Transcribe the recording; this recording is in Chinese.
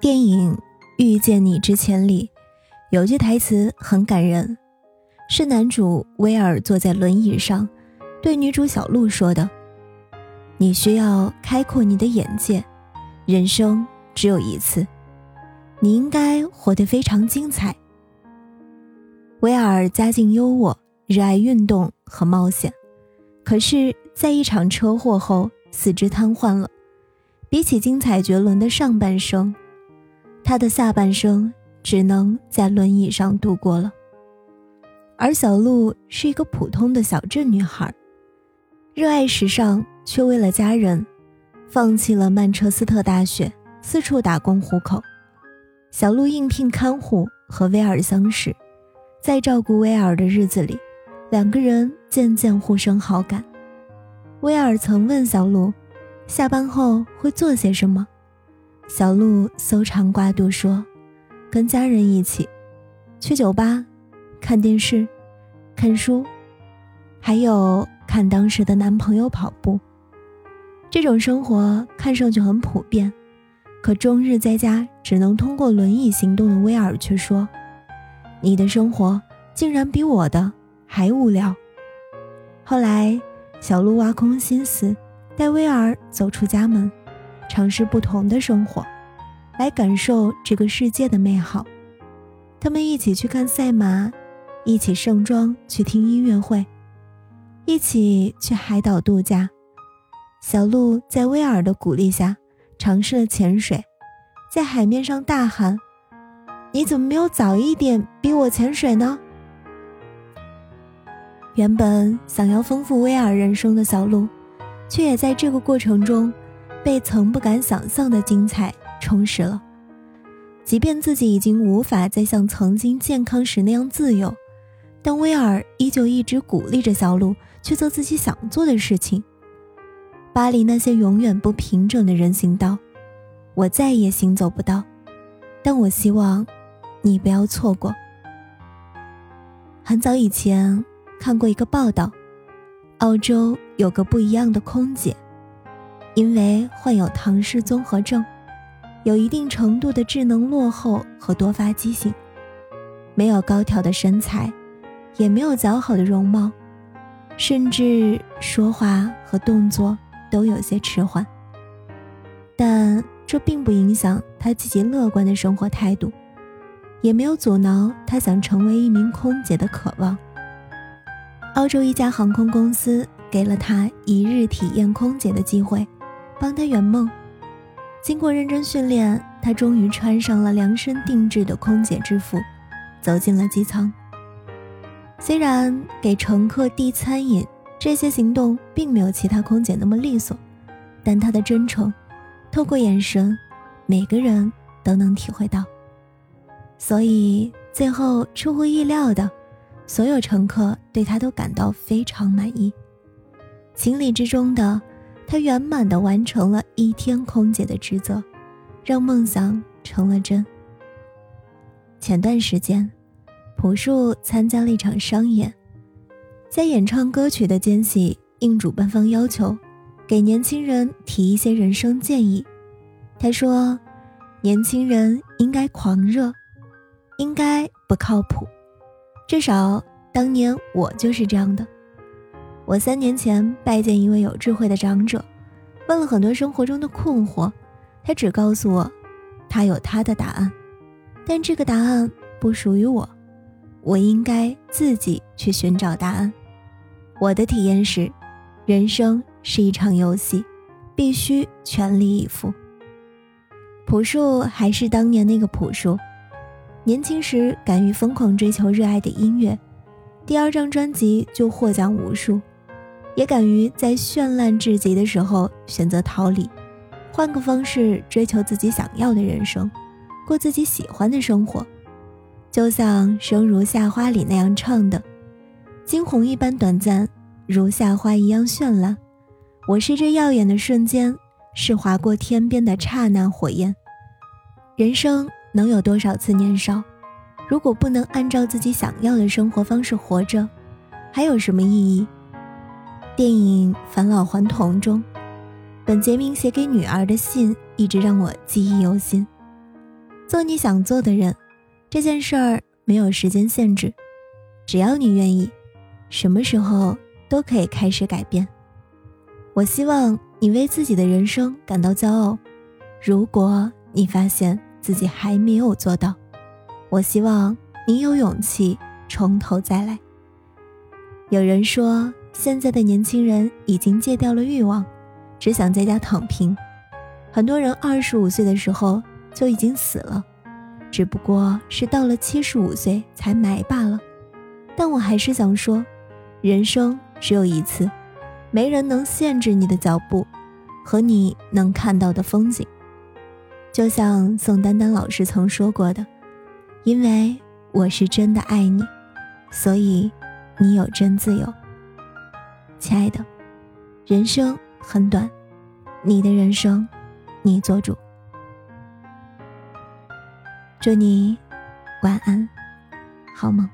电影《遇见你之前》里有句台词很感人，是男主威尔坐在轮椅上对女主小鹿说的：“你需要开阔你的眼界，人生只有一次，你应该活得非常精彩。”威尔家境优渥，热爱运动和冒险，可是，在一场车祸后四肢瘫痪了。比起精彩绝伦的上半生，他的下半生只能在轮椅上度过了。而小鹿是一个普通的小镇女孩，热爱时尚，却为了家人，放弃了曼彻斯特大学，四处打工糊口。小鹿应聘看护，和威尔相识，在照顾威尔的日子里，两个人渐渐互生好感。威尔曾问小鹿，下班后会做些什么？小鹿搜肠刮肚说：“跟家人一起去酒吧，看电视，看书，还有看当时的男朋友跑步。这种生活看上去很普遍，可终日在家只能通过轮椅行动的威尔却说：‘你的生活竟然比我的还无聊。’后来，小鹿挖空心思带威尔走出家门。”尝试不同的生活，来感受这个世界的美好。他们一起去看赛马，一起盛装去听音乐会，一起去海岛度假。小鹿在威尔的鼓励下尝试了潜水，在海面上大喊：“你怎么没有早一点逼我潜水呢？”原本想要丰富威尔人生的小鹿，却也在这个过程中。被曾不敢想象的精彩充实了，即便自己已经无法再像曾经健康时那样自由，但威尔依旧一直鼓励着小鹿去做自己想做的事情。巴黎那些永远不平整的人行道，我再也行走不到，但我希望你不要错过。很早以前看过一个报道，澳洲有个不一样的空姐。因为患有唐氏综合症，有一定程度的智能落后和多发畸形，没有高挑的身材，也没有姣好的容貌，甚至说话和动作都有些迟缓。但这并不影响他积极乐观的生活态度，也没有阻挠他想成为一名空姐的渴望。澳洲一家航空公司给了他一日体验空姐的机会。帮他圆梦。经过认真训练，他终于穿上了量身定制的空姐制服，走进了机舱。虽然给乘客递餐饮这些行动并没有其他空姐那么利索，但他的真诚，透过眼神，每个人都能体会到。所以最后出乎意料的，所有乘客对他都感到非常满意。情理之中的。他圆满地完成了一天空姐的职责，让梦想成了真。前段时间，朴树参加了一场商演，在演唱歌曲的间隙，应主办方要求，给年轻人提一些人生建议。他说：“年轻人应该狂热，应该不靠谱，至少当年我就是这样的。”我三年前拜见一位有智慧的长者，问了很多生活中的困惑，他只告诉我，他有他的答案，但这个答案不属于我，我应该自己去寻找答案。我的体验是，人生是一场游戏，必须全力以赴。朴树还是当年那个朴树，年轻时敢于疯狂追求热爱的音乐，第二张专辑就获奖无数，也敢于在绚烂至极的时候选择逃离，换个方式追求自己想要的人生，过自己喜欢的生活。就像《生如夏花》里那样唱的：“惊鸿一般短暂，如夏花一样绚烂。我是这耀眼的瞬间，是划过天边的刹那火焰。人生。”能有多少次年少？如果不能按照自己想要的生活方式活着，还有什么意义？电影《返老还童》中，本杰明写给女儿的信一直让我记忆犹新。做你想做的人，这件事儿没有时间限制，只要你愿意，什么时候都可以开始改变。我希望你为自己的人生感到骄傲。如果你发现，自己还没有做到，我希望你有勇气从头再来。有人说，现在的年轻人已经戒掉了欲望，只想在家躺平。很多人二十五岁的时候就已经死了，只不过是到了七十五岁才埋罢了。但我还是想说，人生只有一次，没人能限制你的脚步和你能看到的风景。就像宋丹丹老师曾说过的：“因为我是真的爱你，所以你有真自由。”亲爱的，人生很短，你的人生你做主。祝你晚安，好梦。